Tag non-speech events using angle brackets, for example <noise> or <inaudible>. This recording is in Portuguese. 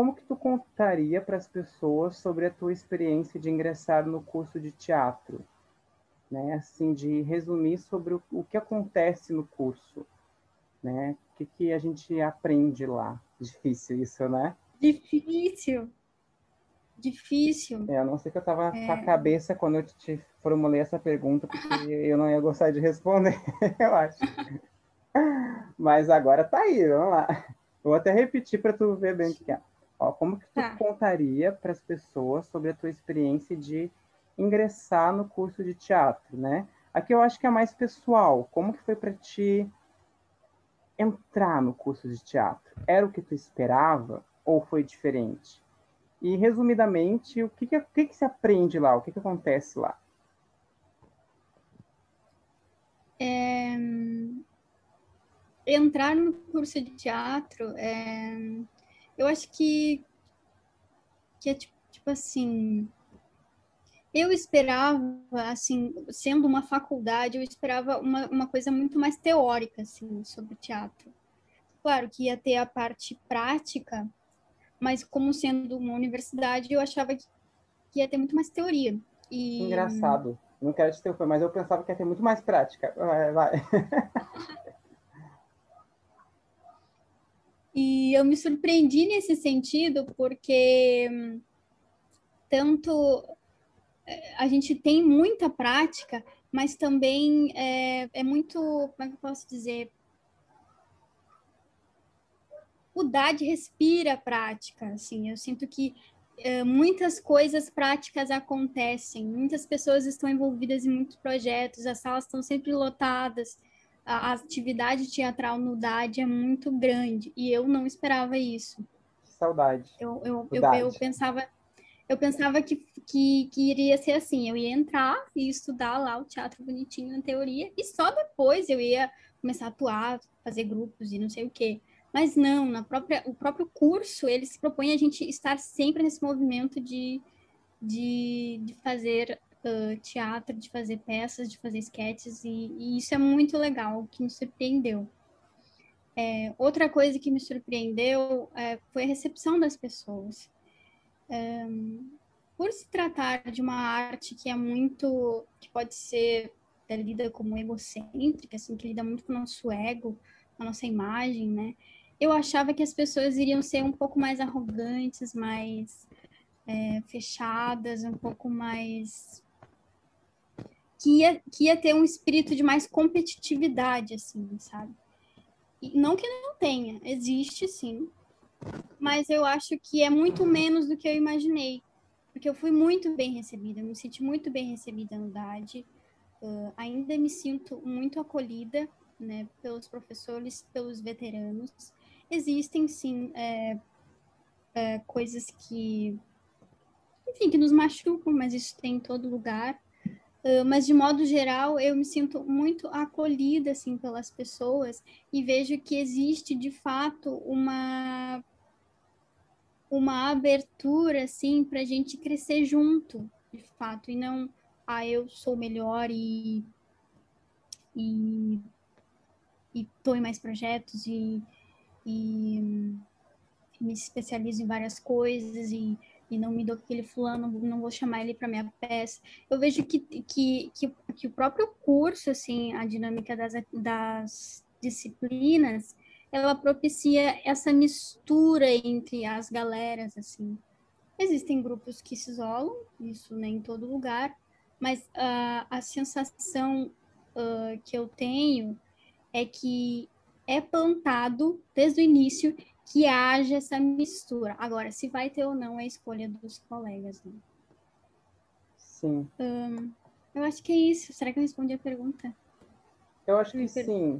como que tu contaria para as pessoas sobre a tua experiência de ingressar no curso de teatro? Né? Assim, de resumir sobre o, o que acontece no curso, né? O que, que a gente aprende lá? <laughs> Difícil isso, né? Difícil. Difícil. É, a não ser que eu estava é... com a cabeça quando eu te formulei essa pergunta, porque <laughs> eu não ia gostar de responder, <laughs> eu acho. Mas agora tá aí, vamos lá. Vou até repetir para tu ver bem o que é. Ó, como que tu tá. contaria para as pessoas sobre a tua experiência de ingressar no curso de teatro, né? Aqui eu acho que é mais pessoal. Como que foi para ti entrar no curso de teatro? Era o que tu esperava ou foi diferente? E o que que, o que, que se aprende lá? O que, que acontece lá? É... Entrar no curso de teatro é eu acho que, que é tipo, tipo assim. Eu esperava, assim, sendo uma faculdade, eu esperava uma, uma coisa muito mais teórica, assim, sobre teatro. Claro que ia ter a parte prática, mas como sendo uma universidade, eu achava que, ia ter muito mais teoria. E... Engraçado. Não quero te interromper, mas eu pensava que ia ter muito mais prática. Vai, vai. <laughs> E eu me surpreendi nesse sentido, porque tanto é, a gente tem muita prática, mas também é, é muito, como é que eu posso dizer? O DAD respira prática, assim, eu sinto que é, muitas coisas práticas acontecem, muitas pessoas estão envolvidas em muitos projetos, as salas estão sempre lotadas, a atividade teatral no DAD é muito grande e eu não esperava isso. Saudade. Eu, eu, eu, eu, pensava eu pensava que, que, que iria ser assim, eu ia entrar e estudar lá o teatro bonitinho na teoria e só depois eu ia começar a atuar, fazer grupos e não sei o quê. Mas não, na própria, o próprio curso, ele se propõe a gente estar sempre nesse movimento de, de, de fazer uh, teatro, de fazer peças, de fazer sketches, e, e, isso é muito legal, que me surpreendeu. É, outra coisa que me surpreendeu é, foi a recepção das pessoas. Um, por se tratar de uma arte que é muito, que pode ser é, lida como egocêntrica, assim, que lida muito com o nosso ego, com a nossa imagem, né? Eu achava que as pessoas iriam ser um pouco mais arrogantes, mais é, fechadas, um pouco mais que ia, que ia ter um espírito de mais competitividade, assim, sabe? E não que não tenha, existe sim, mas eu acho que é muito menos do que eu imaginei, porque eu fui muito bem recebida, me senti muito bem recebida no DAD, uh, ainda me sinto muito acolhida, né, pelos professores, pelos veteranos. Existem sim é, é, coisas que, enfim, que nos machucam, mas isso tem em todo lugar. Uh, mas de modo geral eu me sinto muito acolhida assim pelas pessoas e vejo que existe de fato uma uma abertura assim para a gente crescer junto de fato e não ah eu sou melhor e e e tô em mais projetos e, e me especializo em várias coisas e e não me dou com aquele fulano, não vou chamar ele para minha peça. Eu vejo que, que, que, que, o próprio curso, assim, a dinâmica das, das disciplinas, ela propicia essa mistura entre as galeras, assim. Existem grupos que se isolam, isso nem em todo lugar, mas uh, a sensação uh, que eu tenho é que é plantado desde o início que haja essa mistura. Agora, se vai ter ou não é a escolha dos colegas. Né? Sim. Um, eu acho que é isso. Será que eu respondi a pergunta? Eu acho que sim.